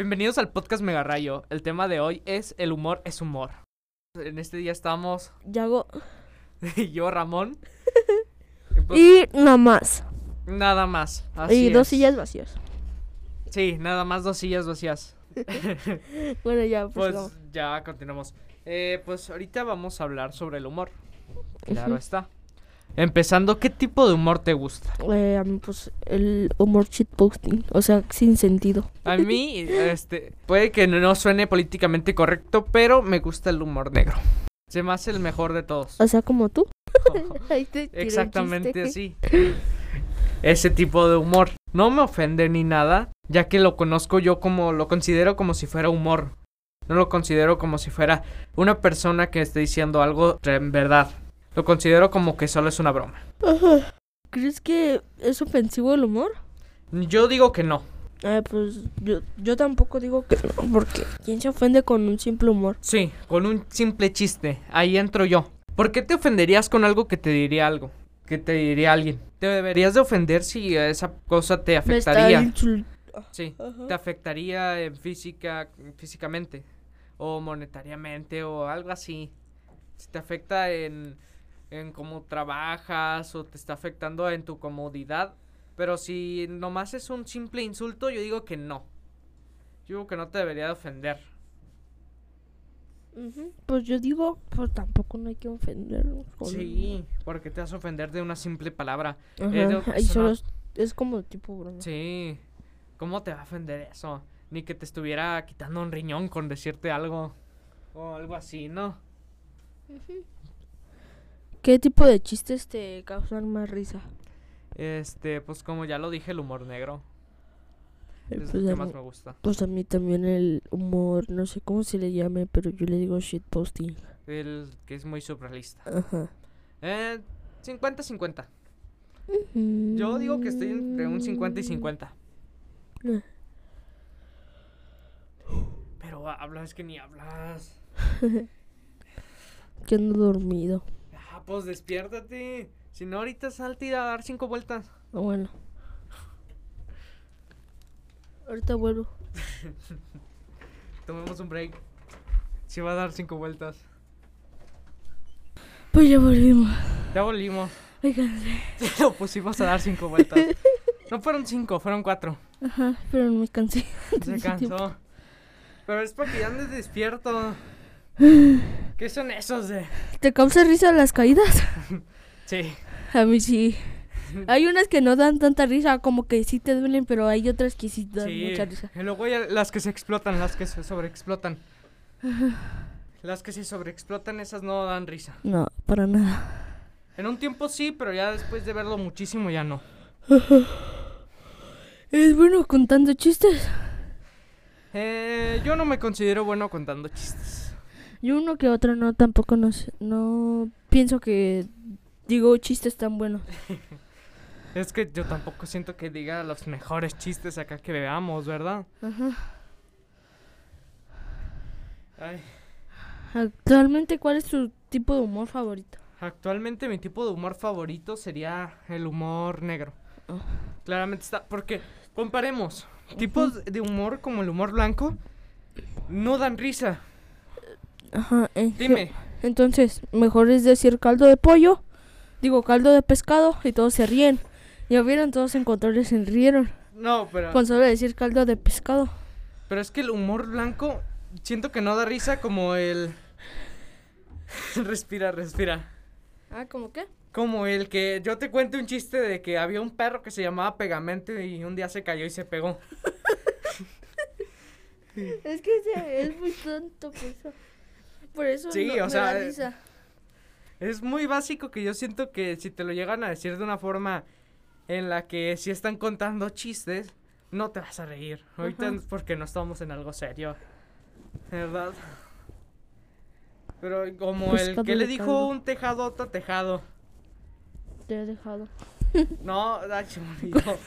Bienvenidos al podcast Mega Rayo. El tema de hoy es el humor es humor. En este día estamos Yago. yo, Ramón. y pues, Y nada más. nada más. Así y dos es. sillas vacías. Sí, nada más dos sillas vacías. Bueno, ya, pues, Pues ya continuamos. Eh, pues ahorita vamos a hablar sobre el humor. Claro está. Empezando, ¿qué tipo de humor te gusta? Eh, a mí, pues, el humor shitposting. O sea, sin sentido. A mí, este, puede que no suene políticamente correcto, pero me gusta el humor negro. Se me hace el mejor de todos. O sea, como tú. Ahí te Exactamente así. Ese tipo de humor. No me ofende ni nada, ya que lo conozco yo como, lo considero como si fuera humor. No lo considero como si fuera una persona que esté diciendo algo en verdad. Lo considero como que solo es una broma. Ajá. ¿Crees que es ofensivo el humor? Yo digo que no. Eh, pues yo, yo tampoco digo que no, porque ¿quién se ofende con un simple humor? Sí, con un simple chiste. Ahí entro yo. ¿Por qué te ofenderías con algo que te diría algo? Que te diría alguien. Te deberías de ofender si esa cosa te Me está afectaría. insul- Sí. Ajá. te afectaría en física, físicamente o monetariamente o algo así. Si te afecta en, en cómo trabajas o te está afectando en tu comodidad. Pero si nomás es un simple insulto, yo digo que no. Yo digo que no te debería de ofender. Ujú. Pues yo digo, pues tampoco no hay que ofendernos. Sí, porque te vas a ofender de una simple palabra. Eh, de- no- solo es, es como tipo broma. Sí. ¿Cómo te va a ofender eso? Ni que te estuviera quitando un riñón con decirte algo. O algo así, ¿no? ¿Qué tipo de chistes te causan más risa? Este, pues como ya lo dije, el humor negro. Eh, Es pues, lo que a más mí, me gusta. pues a mí también el humor, no sé cómo se le llame, pero yo le digo shitposting. El que es muy surrealista. Ajá. Eh, 50-50. Yo digo que estoy entre un 50 y 50. Eh. Pero hablas que ni hablas. Que ando dormido. Ah, pues despiértate. Si no, ahorita salte y a dar cinco vueltas. Ah, Bueno. Ahorita vuelvo. Tomemos un break. Si va a dar cinco vueltas. Pues ya volvimos. Ya volvimos. Ay, cansé. Lo pusimos a dar cinco vueltas. No fueron cinco, fueron cuatro. Ajá, pero no me cansé. Se cansó. Pero es para que ya andes despierto. ¿Qué son esos de...? ¿Te causa risa las caídas? Sí. A mí sí. Hay unas que no dan tanta risa, como que sí te duelen, pero hay otras que sí dan sí. mucha risa. Y luego hay las que se explotan, las que se sobreexplotan. Las que se sobreexplotan, esas no dan risa. No, para nada. En un tiempo sí, pero ya después de verlo muchísimo ya no. Es bueno contando chistes. Eh, yo no me considero bueno contando chistes. Yo uno que otro no, tampoco no sé, no pienso que digo chistes tan buenos. Es que yo tampoco siento que diga los mejores chistes acá que veamos, ¿verdad? Ajá. Ay, Actualmente, ¿cuál es tu tipo de humor favorito? actualmente mi tipo de humor favorito sería el humor negro. Oh. Claramente está, porque comparemos, tipos de humor como el humor blanco no dan risa. Ajá. en ge- Dime, Entonces, mejor es decir caldo de pollo, digo caldo de pescado y todos se ríen. Ya vieron, todos en control se rieron. no, pero, Con solo decir caldo de pescado. pero es que el humor blanco siento que no da risa como el... respira, respira. Ah, ¿cómo qué? Como el que yo te cuento un chiste de que había un perro que se llamaba Pegamento y un día se cayó y se pegó. Es que es muy tonto, por eso. Por eso Sí, no- o me sea, da risa. Es muy básico que yo siento que si te lo llegan a decir de una forma en la que si están contando chistes, no te vas a reír. Ahorita Ajá. es porque no estamos en algo serio. ¿Verdad? Pero como el que le dijo caldo. un tejado a otro tejado. Te he dejado. No, ay, se me olvidó.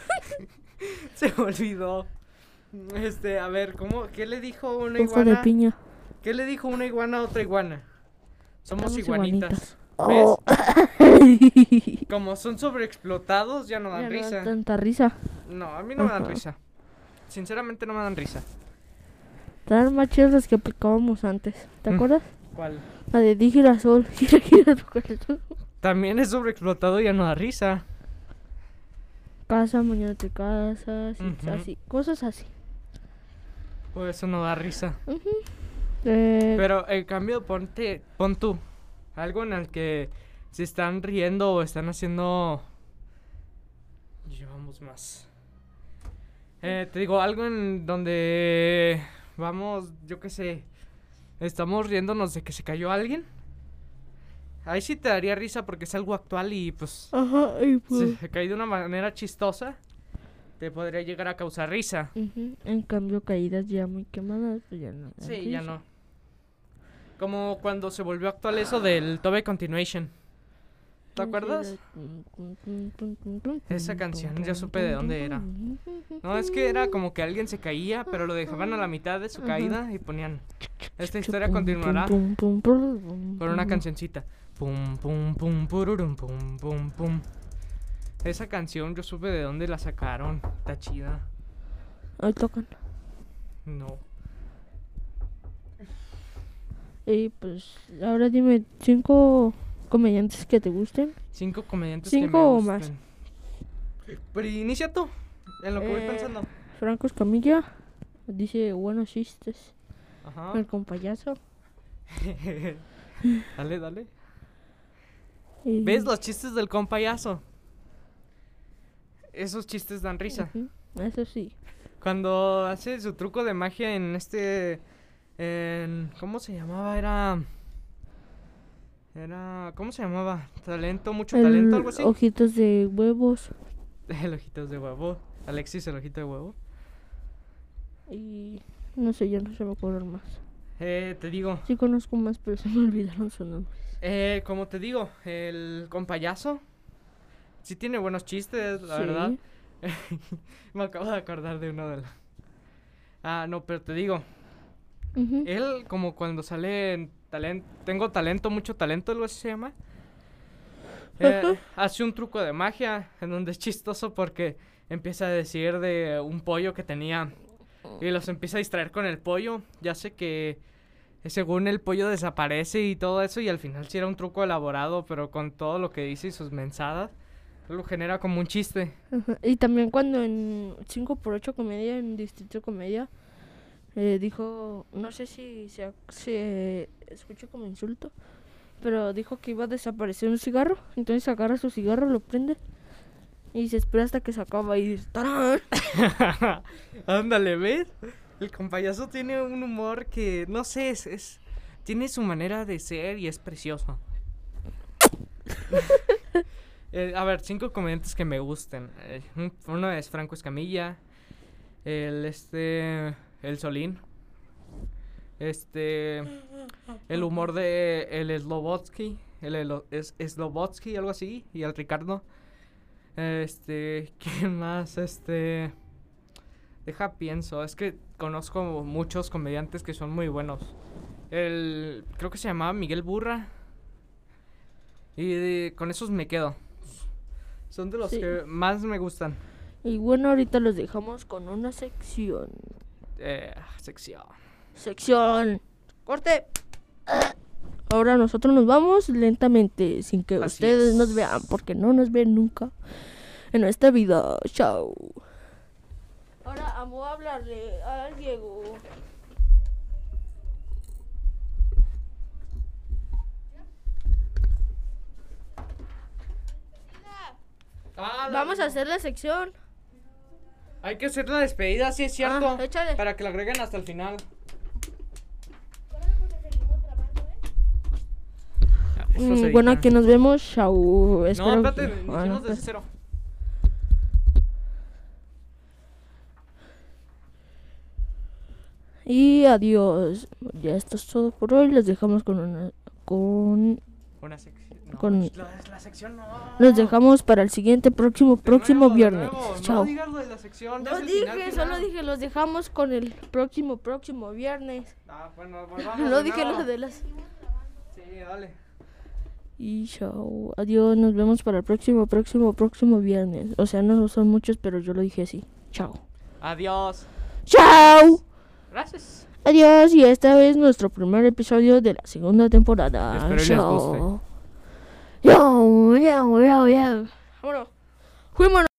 se me olvidó. Este, a ver, ¿cómo? ¿Qué le dijo una Ojo de piña. ¿Qué le dijo una iguana a otra iguana? Somos Somos iguanitas. iguanitas. ¿Ves? Como son sobreexplotados, ya no dan Ya no dan risa. tanta risa. No, a mí no me dan risa. Sinceramente no me dan risa. Estaban más chidas las que aplicábamos antes. ¿Te Mm. acuerdas? ¿Cuál? La de di girasol, gira, gira tu corazón. También es sobreexplotado y ya no da risa. Casa, mañana te casas, así. Cosas así. Por eso no da risa. Eh, Pero en cambio, ponte, pon tú. Algo en el que se están riendo o están haciendo. Llevamos más. Eh, te digo, algo en donde vamos, yo qué sé. Estamos riéndonos de que se cayó alguien. Ahí sí te daría risa porque es algo actual y pues. Ajá, y pues. Se cae de una manera chistosa, te podría llegar a causar risa. En cambio, caídas ya muy quemadas, pues ya no. Sí, ya no. Como cuando se volvió actual eso del Tobe Continuation. ¿Te acuerdas? Esa canción tum, supe de dónde era. No, es que era como que alguien se caía, pero lo dejaban a la mitad de su caída y ponían. Esta historia continuará con una cancioncita. Pum, pum, pum, pururum, pum, pum, pum. Esa canción yo supe de dónde la sacaron. Está chida. Ahí tocan. No. Y pues, ahora dime cinco comediantes que te gusten. Cinco comediantes que me Cinco o más. gusten. Pero inicia tú, en lo que voy Eh, pensando. Franco Escamilla dice buenos chistes. Ajá. El compayazo. dale, dale. y- ¿Ves los chistes del compayazo? Esos chistes dan risa. Ujú, Eso sí. Cuando hace su truco de magia en este. En, ¿Cómo se llamaba? Era. Era. ¿Cómo se llamaba? Talento, mucho talento, algo así. ojitos de huevos. El ojitos de huevo. Alexis, el ojito de huevo. Y no sé, ya no se me acuerdan más. Eh, te digo. Sí conozco más, pero se me olvidaron sus nombres. Eh, como te digo, el compayazo. Sí tiene buenos chistes, la Sí. verdad. Me acabo de acordar de uno de la... Ah, no, pero te digo, Él como cuando sale en talento, tengo talento, mucho talento, algo así se llama. eh, hace un truco de magia en donde es chistoso porque empieza a decir de un pollo que tenía y los empieza a distraer con el pollo. Ya sé que eh, según el pollo desaparece y todo eso y al final sí era un truco elaborado, pero con todo lo que dice y sus mensadas, lo genera como un chiste. Y también cuando en 5x8 comedia, en Distrito Comedia, eh, dijo, no sé si se, se escucha como insulto, pero dijo que iba a desaparecer un cigarro, entonces agarra su cigarro, lo prende y se espera hasta que se acaba y dice, ¡tarán! Ándale, ¿ves? El compayazo tiene un humor que, no sé, es, es- tiene su manera de ser y es precioso. Eh, a ver, cinco comediantes que me gusten. Eh, un- uno es Franco Escamilla, el este, el Solín, este, el humor de el Slobotsky, el, Elo- es Slobotsky, algo así, y el Ricardo. Este, ¿quién más? Este, deja pienso, es que conozco muchos comediantes que son muy buenos. El, creo que se llamaba Miguel Burra. Y de- con esos me quedo. Son de los Sí. que más me gustan. Y bueno, ahorita los dejamos con una sección. Eh, sección. Sección. Corte. Ahora nosotros nos vamos lentamente, sin que Así ustedes nos vean, porque no nos ven nunca en nuestra vida. Chao. Ahora amo a hablarle al Diego. Ah, Vamos a hacer la sección. Hay que hacer la despedida, sí es cierto. Ah, échale. Para que la agreguen hasta el final. Mm, bueno, aquí nos vemos. Chao. No, Espero espérate, que- iniciamos no, desde cero. Y adiós. Ya esto es todo por hoy. Les dejamos con una. Con. Una sección. No, Con- es la, sección no. Los dejamos para el siguiente próximo De próximo nuevo, de viernes. nuevo, Chao. No digas lo de la sección. No final, dije, final. solo dije, los dejamos con el próximo, próximo viernes. Ah, bueno, volvamos. No dije nuevo. lo de las... Sí, dale. Y chao, adiós, nos vemos para el próximo, próximo, próximo viernes. O sea, no son muchos, pero yo lo dije así. Chao. Adiós. ¡Chao! Gracias. Adiós y esta es nuestro primer episodio de la segunda temporada. Yo, Fuimos.